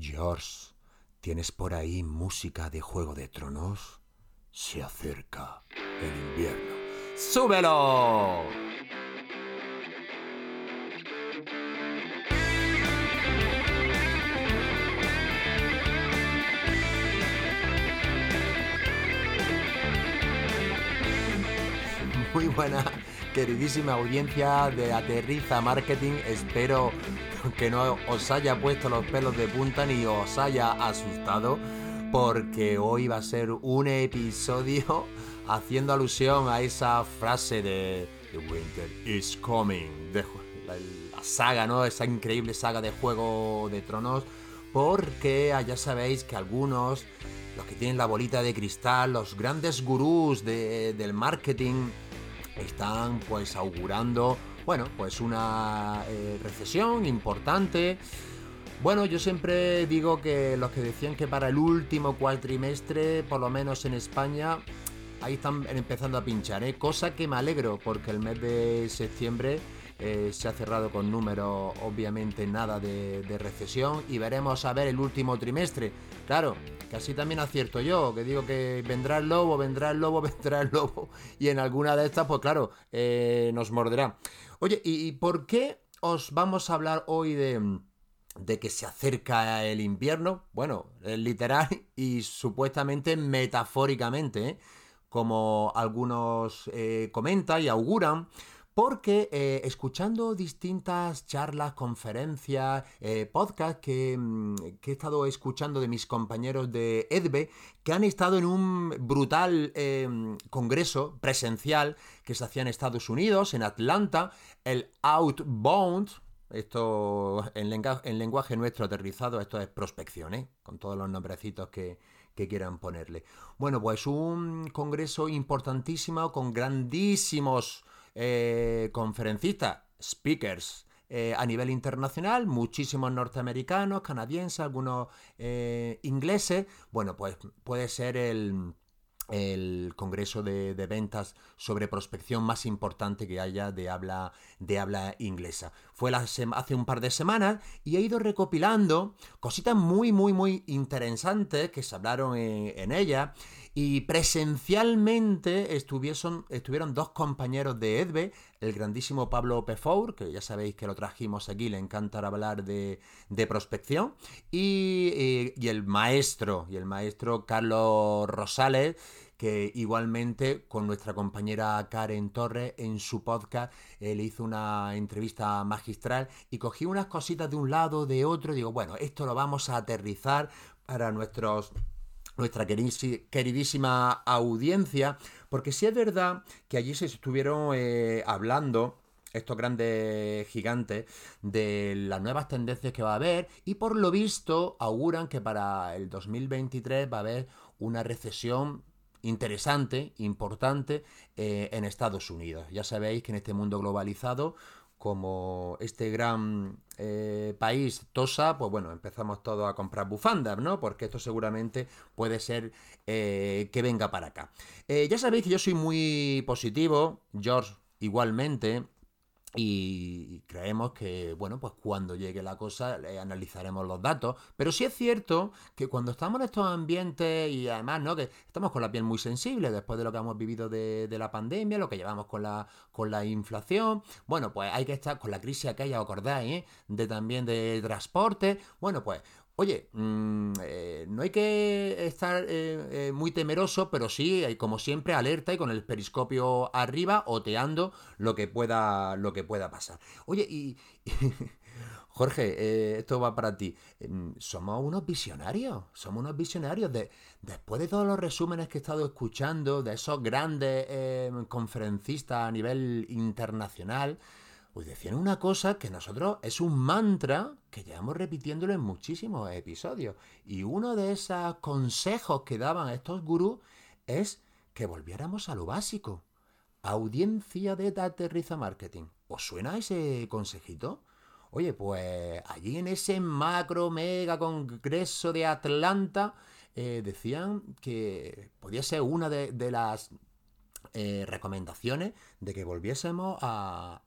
George, ¿tienes por ahí música de Juego de Tronos? Se acerca el invierno. ¡Súbelo! Muy buena, queridísima audiencia de Aterriza Marketing. Espero que no os haya puesto los pelos de punta ni os haya asustado, porque hoy va a ser un episodio haciendo alusión a esa frase de The Winter is Coming, la, saga, ¿no? Esa increíble saga de Juego de Tronos, porque ya sabéis que algunos los que tienen la bolita de cristal, los grandes gurús de, del marketing, están pues augurando, bueno, pues una eh, recesión importante. Bueno, yo siempre digo que los que decían que para el último cuatrimestre, por lo menos en España, ahí están empezando a pinchar, ¿eh? cosa que me alegro porque el mes de septiembre eh, se ha cerrado con números, obviamente nada de, recesión y veremos a ver el último trimestre. Claro, que así también acierto yo, que digo que vendrá el lobo, vendrá el lobo, vendrá el lobo y en alguna de estas, pues claro, eh, nos morderá. Oye, ¿y, ¿y por qué os vamos a hablar hoy de de que se acerca el invierno, bueno, literal y supuestamente metafóricamente, ¿eh? como algunos comentan y auguran, porque eh, escuchando distintas charlas, conferencias, eh, podcasts que, que, he estado escuchando de mis compañeros de EDBE, que han estado en un brutal eh, congreso presencial que se hacía en Estados Unidos, en Atlanta, el Outbound, esto en, lenguaje, en lenguaje nuestro aterrizado, esto es prospección, ¿eh? con todos los nombrecitos que quieran ponerle. Bueno, pues un congreso importantísimo con grandísimos eh, conferencistas, speakers, eh, a nivel internacional, muchísimos norteamericanos, canadienses, algunos eh, ingleses. Bueno, pues puede ser el, el congreso de, de, ventas sobre prospección más importante que haya de habla, de habla inglesa. Fue hace un par de semanas y he ido recopilando cositas muy, muy, muy interesantes que se hablaron en ella. Y presencialmente estuvieron, estuvieron dos compañeros de EDBE, el grandísimo Pablo Pefour, que ya sabéis que lo trajimos aquí, le encanta hablar de, de prospección, y, y, y el maestro, y el maestro Carlos Rosales, que igualmente con nuestra compañera Karen Torres en su podcast eh, le hizo una entrevista magistral y cogí unas cositas de un lado, de otro, y digo, bueno, esto lo vamos a aterrizar para nuestros nuestra queridísima audiencia, porque sí es verdad que allí se estuvieron eh, hablando estos grandes gigantes de las nuevas tendencias que va a haber y por lo visto auguran que para el 2023 va a haber una recesión interesante, importante eh, en Estados Unidos. Ya sabéis que en este mundo globalizado como este gran eh, país tosa, pues bueno, empezamos todos a comprar bufandas, ¿no? Porque esto seguramente puede ser eh, que venga para acá. Eh, ya sabéis que yo soy muy positivo, George igualmente, y creemos que, bueno, pues cuando llegue la cosa eh, analizaremos los datos. Pero sí es cierto que cuando estamos en estos ambientes y además, ¿no? Que estamos con la piel muy sensible después de lo que hemos vivido de, la pandemia, lo que llevamos con la, con la inflación. Bueno, pues hay que estar con la crisis aquella, acordáis, ¿eh? De también de transporte. Bueno, pues Oye, mmm, eh, no hay que estar eh, eh, muy temeroso, pero sí, como siempre, alerta y con el periscopio arriba, oteando lo que pueda, lo que pueda pasar. Oye, y. Jorge, eh, esto va para ti. Somos unos visionarios, somos unos visionarios. De, después de todos los resúmenes que he estado escuchando de esos grandes conferencistas a nivel internacional, pues decían una cosa que nosotros es un mantra que llevamos repitiéndolo en muchísimos episodios. Y uno de esos consejos que daban estos gurús es que volviéramos a lo básico. Audiencia de Aterriza Marketing. ¿Os suena ese consejito? Oye, pues allí en ese macro mega congreso de Atlanta eh, decían que podía ser una de, las eh, recomendaciones de que volviésemos a,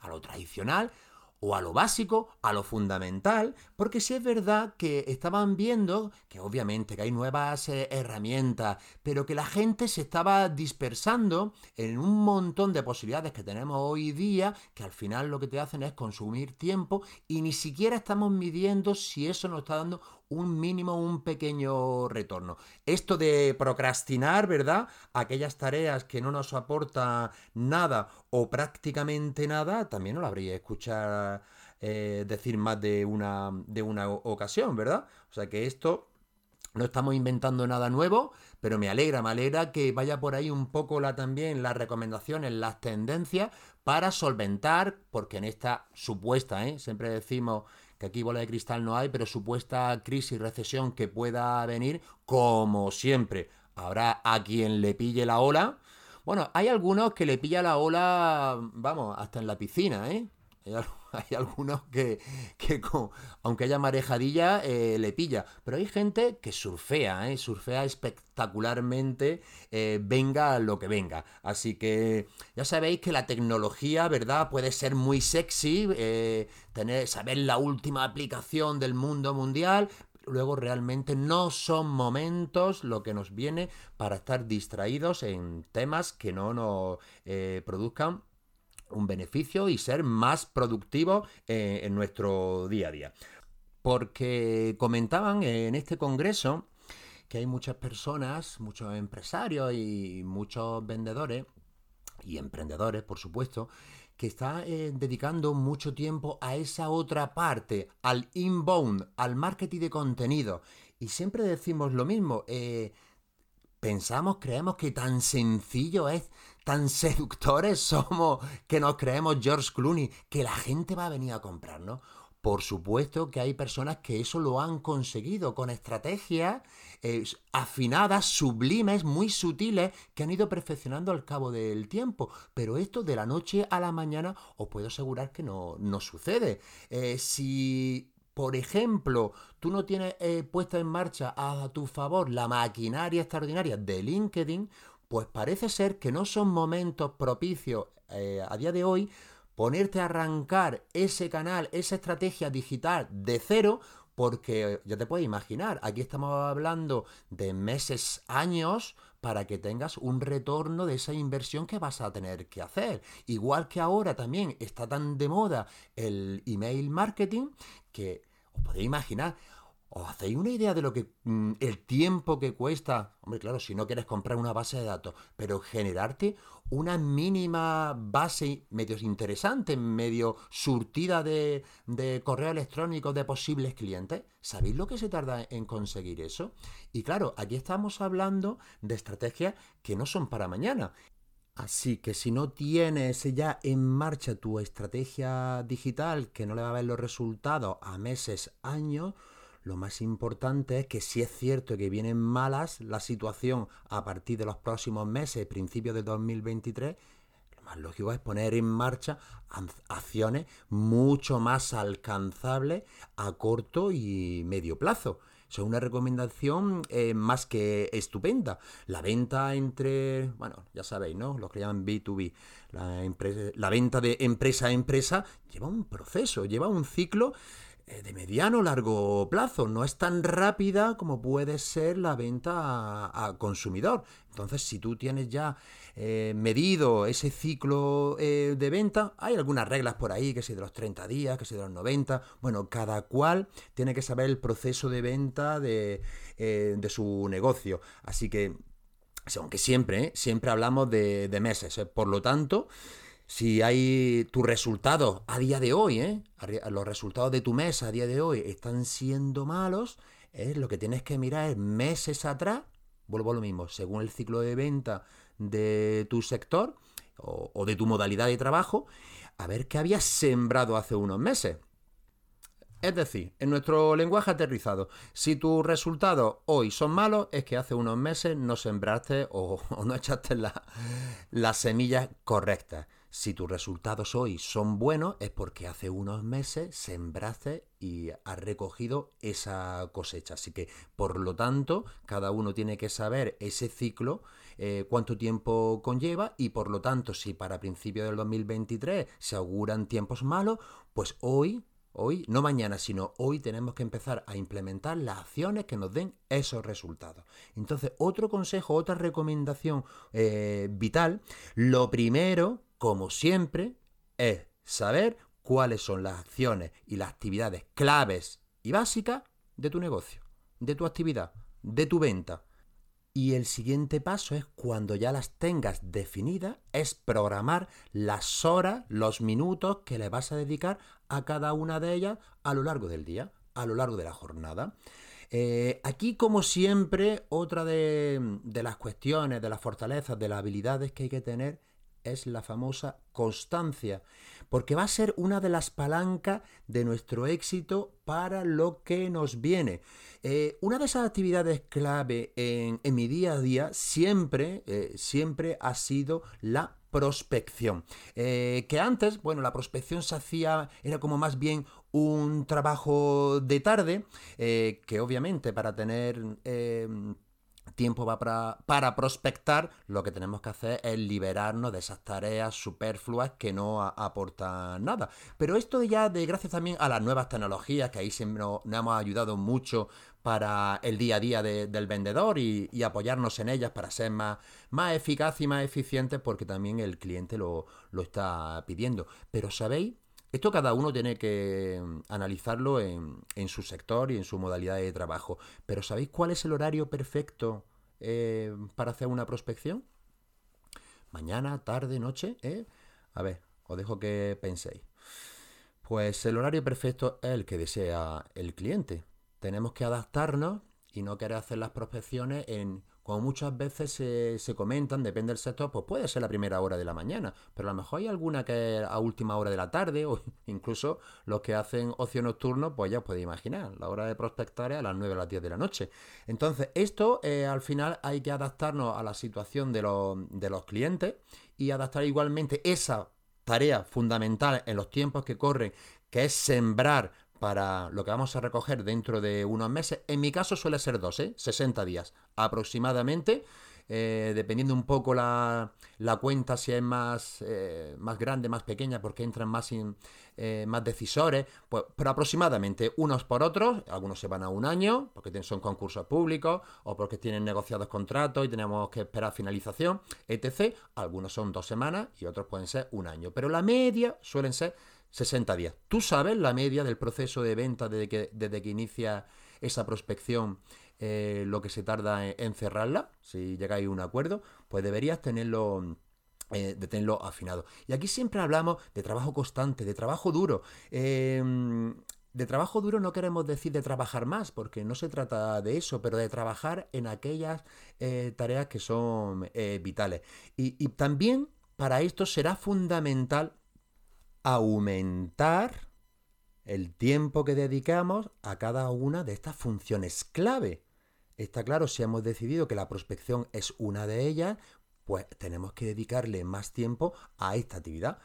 a lo tradicional o a lo básico, a lo fundamental, porque sí es verdad que estaban viendo que obviamente que hay nuevas eh, herramientas, pero que la gente se estaba dispersando en un montón de posibilidades que tenemos hoy día, que al final lo que te hacen es consumir tiempo y ni siquiera estamos midiendo si eso nos está dando un mínimo, un pequeño retorno. Esto de procrastinar, ¿verdad? Aquellas tareas que no nos aporta nada o prácticamente nada, también no lo habría escuchado eh, decir más de una, de una ocasión, ¿verdad? O sea que esto no estamos inventando nada nuevo, pero me alegra, me alegra que vaya por ahí un poco la, también las recomendaciones, las tendencias para solventar, porque en esta supuesta, ¿eh? siempre decimos que aquí bola de cristal no hay, pero supuesta crisis, recesión que pueda venir, como siempre, habrá a quien le pille la ola. Bueno, hay algunos que le pilla la ola, vamos, hasta en la piscina, ¿eh? Hay, algunos que, aunque haya marejadilla, eh, le pilla. Pero hay gente que surfea, ¿eh? surfea espectacularmente, eh, venga lo que venga. Así que ya sabéis que la tecnología, ¿verdad? Puede ser muy sexy, tener, saber la última aplicación del mundo mundial, luego realmente no son momentos lo que nos viene para estar distraídos en temas que no nos produzcan un beneficio y ser más productivos eh, en nuestro día a día. Porque comentaban en este congreso que hay muchas personas, muchos empresarios y muchos vendedores y emprendedores, por supuesto, que están eh, dedicando mucho tiempo a esa otra parte, al inbound, al marketing de contenido. Y siempre decimos lo mismo, eh, pensamos, creemos que tan sencillo es tan seductores somos que nos creemos George Clooney, que la gente va a venir a comprarnos. Por supuesto que hay personas que eso lo han conseguido con estrategias eh, afinadas, sublimes, muy sutiles, que han ido perfeccionando al cabo del tiempo. Pero esto de la noche a la mañana os puedo asegurar que no, no sucede. Eh, si por ejemplo, tú no tienes eh, puesta en marcha a tu favor la maquinaria extraordinaria de LinkedIn, pues parece ser que no son momentos propicios eh, a día de hoy ponerte a arrancar ese canal, esa estrategia digital de cero, porque ya te puedes imaginar, aquí estamos hablando de meses, años, para que tengas un retorno de esa inversión que vas a tener que hacer. Igual que ahora también está tan de moda el email marketing, que os podéis imaginar, ¿Os hacéis una idea de lo que mm, el tiempo que cuesta? Hombre, claro, si no quieres comprar una base de datos, pero generarte una mínima base medio interesante, medio surtida de, de correo electrónico de posibles clientes. ¿Sabéis lo que se tarda en conseguir eso? Y claro, aquí estamos hablando de estrategias que no son para mañana. Así que si no tienes ya en marcha tu estrategia digital, que no le va a ver los resultados a meses, años, lo más importante es que si es cierto que vienen malas la situación a partir de los próximos meses, principios de 2023, lo más lógico es poner en marcha acciones mucho más alcanzables a corto y medio plazo. Es una recomendación eh, más que estupenda. La venta entre, bueno, ya sabéis, ¿no? Los que llaman B2B. La, venta de empresa a empresa lleva un proceso, lleva un ciclo de mediano largo plazo. No es tan rápida como puede ser la venta a, consumidor. Entonces, si tú tienes ya eh, medido ese ciclo eh, de venta, hay algunas reglas por ahí, que si de los 30 días, que si de los 90. Bueno, cada cual tiene que saber el proceso de venta de, de su negocio. Así que, aunque siempre, siempre hablamos de meses. Por lo tanto, si hay tus resultados a día de hoy, ¿eh? los resultados de tu mes a día de hoy están siendo malos, ¿eh? lo que tienes que mirar es meses atrás, vuelvo a lo mismo, según el ciclo de venta de tu sector o, o de tu modalidad de trabajo, a ver qué habías sembrado hace unos meses. Es decir, en nuestro lenguaje aterrizado, si tus resultados hoy son malos, es que hace unos meses no sembraste o, no echaste las semillas correctas. Si tus resultados hoy son buenos es porque hace unos meses sembraste y has recogido esa cosecha. Así que, por lo tanto, cada uno tiene que saber ese ciclo, eh, cuánto tiempo conlleva y, por lo tanto, si para principios del 2023 se auguran tiempos malos, pues hoy Hoy, no mañana, sino hoy tenemos que empezar a implementar las acciones que nos den esos resultados. Entonces, otro consejo, otra recomendación eh, vital, lo primero, como siempre, es saber cuáles son las acciones y las actividades claves y básicas de tu negocio, de tu actividad, de tu venta. Y el siguiente paso es cuando ya las tengas definidas, es programar las horas, los minutos que le vas a dedicar a cada una de ellas a lo largo del día, a lo largo de la jornada. Eh, aquí, como siempre, otra de, de las cuestiones, de las fortalezas, de las habilidades que hay que tener es la famosa constancia, porque va a ser una de las palancas de nuestro éxito para lo que nos viene. Eh, una de esas actividades clave en, mi día a día siempre, eh, siempre ha sido la prospección. Eh, que antes, bueno, la prospección se hacía, era como más bien un trabajo de tarde, que obviamente para tener tiempo va para, para, prospectar, lo que tenemos que hacer es liberarnos de esas tareas superfluas que no aportan nada. Pero esto ya de gracias también a las nuevas tecnologías, que ahí siempre nos, hemos ayudado mucho para el día a día del vendedor y, apoyarnos en ellas para ser más, más eficaz y más eficientes porque también el cliente lo, lo está pidiendo. Pero ¿sabéis? Esto cada uno tiene que mm, analizarlo en, su sector y en su modalidad de trabajo. Pero ¿sabéis cuál es el horario perfecto eh, para hacer una prospección? Mañana, tarde, noche, ¿eh? A ver, os dejo que penséis. Pues el horario perfecto es el que desea el cliente. Tenemos que adaptarnos y no querer hacer las prospecciones en como muchas veces se, comentan, depende del sector, pues puede ser la primera hora de la mañana, pero a lo mejor hay alguna que es a última hora de la tarde, o incluso los que hacen ocio nocturno, pues ya os podéis imaginar, la hora de prospectar es a las 9 o las 10 de la noche. Entonces, esto eh, al final hay que adaptarnos a la situación de los, de los clientes y adaptar igualmente esa tarea fundamental en los tiempos que corren, que es sembrar para lo que vamos a recoger dentro de unos meses. En mi caso suele ser 12, 60 días aproximadamente. Eh, dependiendo un poco la, cuenta, si es más, eh, más grande, más pequeña, porque entran más, eh, más decisores, pues, pero aproximadamente unos por otros, algunos se van a un año, porque son concursos públicos, o porque tienen negociados contratos y tenemos que esperar finalización, etc. Algunos son dos semanas y otros pueden ser un año, pero la media suelen ser 60 días. ¿Tú sabes la media del proceso de venta desde que, desde que inicia esa prospección, eh, lo que se tarda en, cerrarla? Si llegáis a un acuerdo, pues deberías tenerlo... Eh, de tenerlo afinado. Y aquí siempre hablamos de trabajo constante, de trabajo duro. Em, de trabajo duro no queremos decir de trabajar más, porque no se trata de eso, pero de trabajar en aquellas eh, tareas que son vitales. y también para esto será fundamental aumentar el tiempo que dedicamos a cada una de estas funciones clave. Está claro, si hemos decidido que la prospección es una de ellas, pues tenemos que dedicarle más tiempo a esta actividad.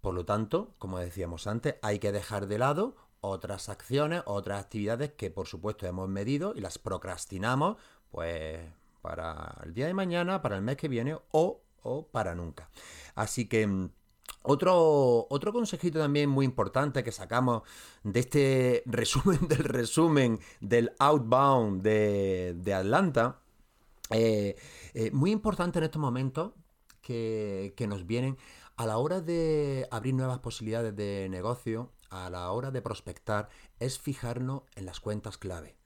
Por lo tanto, como decíamos antes, hay que dejar de lado otras acciones, otras actividades que por supuesto hemos medido y las procrastinamos, pues para el día de mañana, para el mes que viene o, o para nunca. Así que mm, otro, otro consejito también muy importante que sacamos de este resumen del resumen del outbound de, Atlanta, eh, eh, muy importante en estos momentos que, que nos vienen a la hora de abrir nuevas posibilidades de negocio, a la hora de prospectar, es fijarnos en las cuentas clave.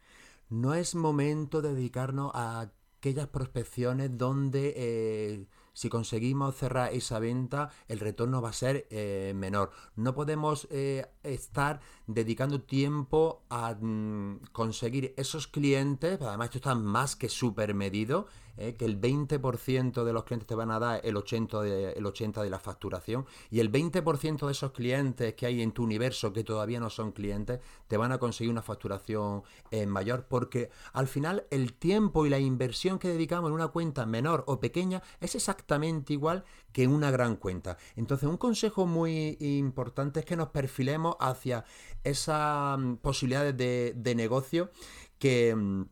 No es momento de dedicarnos a aquellas prospecciones donde eh, si conseguimos cerrar esa venta, el retorno va a ser eh, menor. No podemos eh, estar dedicando tiempo a mm, conseguir esos clientes, además esto está más que súper medido, ¿eh? que el 20% de los clientes te van a dar el 80%, de, el 80 de la facturación y el 20% de esos clientes que hay en tu universo que todavía no son clientes te van a conseguir una facturación eh, mayor porque al final el tiempo y la inversión que dedicamos en una cuenta menor o pequeña es exactamente igual que una gran cuenta. Entonces un consejo muy importante es que nos perfilemos hacia esas mm, posibilidades de, de negocio que mm,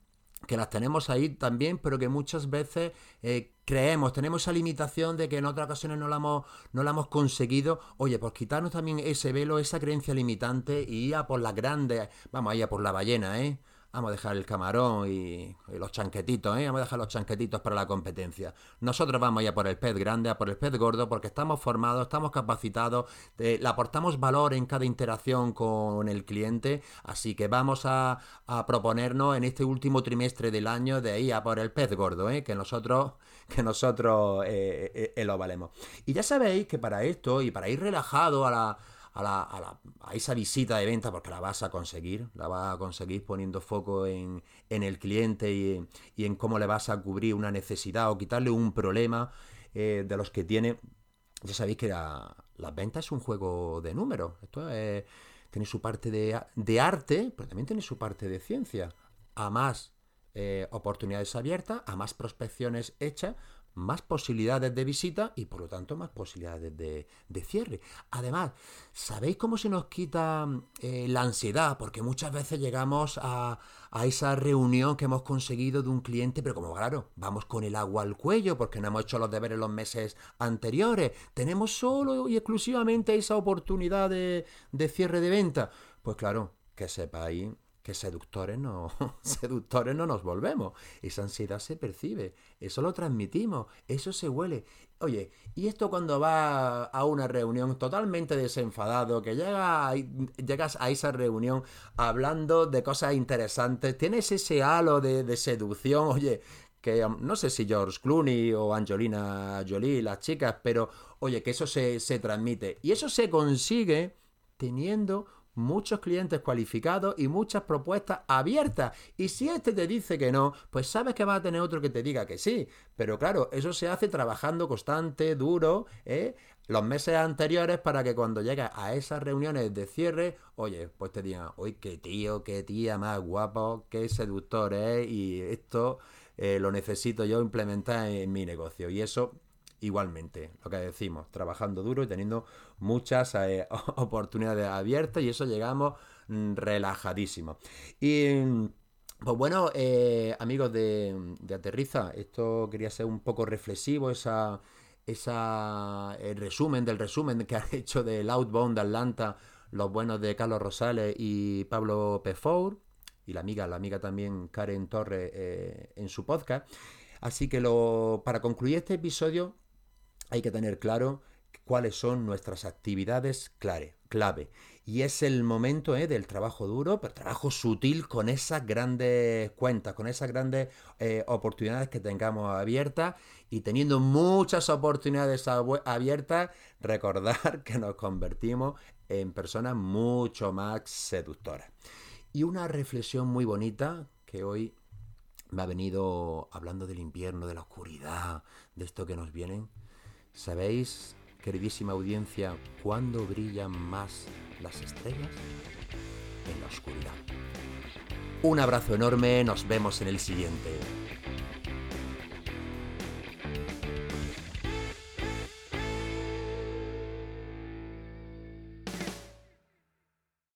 que las tenemos ahí también, pero que muchas veces eh, creemos, tenemos esa limitación de que en otras ocasiones no la hemos, no la hemos conseguido. Oye, pues quitarnos también ese velo, esa creencia limitante y ir a por las grandes, vamos a ir a por la ballena, ¿eh? Vamos a dejar el camarón y, los chanquetitos, ¿eh? Vamos a dejar los chanquetitos para la competencia. Nosotros vamos ya por el pez grande, a por el pez gordo, porque estamos formados, estamos capacitados, le aportamos valor en cada interacción con el cliente, así que vamos a, proponernos en este último trimestre del año de ir a por el pez gordo, ¿eh? Que nosotros, que nosotros eh, eh, lo valemos. Y ya sabéis que para esto y para ir relajado a la a, esa visita de venta, porque la vas a conseguir, la vas a conseguir poniendo foco en, el cliente y, en cómo le vas a cubrir una necesidad o quitarle un problema eh, de los que tiene. Ya sabéis que las ventas es un juego de números. Esto tiene su parte de, arte, pero también tiene su parte de ciencia. A más eh, oportunidades abiertas, a más prospecciones hechas, más posibilidades de visita y por lo tanto más posibilidades de, cierre. Además, ¿sabéis cómo se nos quita eh, la ansiedad? Porque muchas veces llegamos a, esa reunión que hemos conseguido de un cliente, pero como claro, vamos con el agua al cuello porque no hemos hecho los deberes los meses anteriores. Tenemos solo y exclusivamente esa oportunidad de, de cierre de venta. Pues claro, que sepáis que seductores no, seductores no nos volvemos. Esa ansiedad se percibe, eso lo transmitimos, eso se huele. Oye, y esto cuando va a una reunión totalmente desenfadado, que llega llegas a esa reunión hablando de cosas interesantes, tienes ese halo de, de seducción, oye, que no sé si George Clooney o Angelina Jolie, las chicas, pero oye, que eso se, se transmite. Y eso se consigue teniendo muchos clientes cualificados y muchas propuestas abiertas. Y si este te dice que no, pues sabes que va a tener otro que te diga que sí. Pero claro, eso se hace trabajando constante, duro, ¿eh? los meses anteriores para que cuando llegues a esas reuniones de cierre, oye, pues te digan, oye, qué tío, qué tía más guapo, qué seductor es y esto eh, lo necesito yo implementar en mi negocio. Y eso igualmente, lo que decimos, trabajando duro y teniendo muchas eh, oportunidades abiertas y eso llegamos mm, relajadísimos. Y pues bueno, eh, amigos de, Aterriza, esto quería ser un poco reflexivo, esa, esa el resumen del resumen que han hecho del Outbound de Atlanta, los buenos de Carlos Rosales y Pablo Pefour, y la amiga, la amiga también Karen Torres eh, en su podcast. Así que lo, para concluir este episodio, hay que tener claro cuáles son nuestras actividades clave. clave. Y es el momento eh, del trabajo duro, pero trabajo sutil con esas grandes cuentas, con esas grandes eh, oportunidades que tengamos abiertas y teniendo muchas oportunidades abiertas, recordar que nos convertimos en personas mucho más seductoras. Y una reflexión muy bonita que hoy me ha venido hablando del invierno, de la oscuridad, de esto que nos vienen ¿Sabéis, queridísima audiencia, cuándo brillan más las estrellas? En la oscuridad. Un abrazo enorme, nos vemos en el siguiente.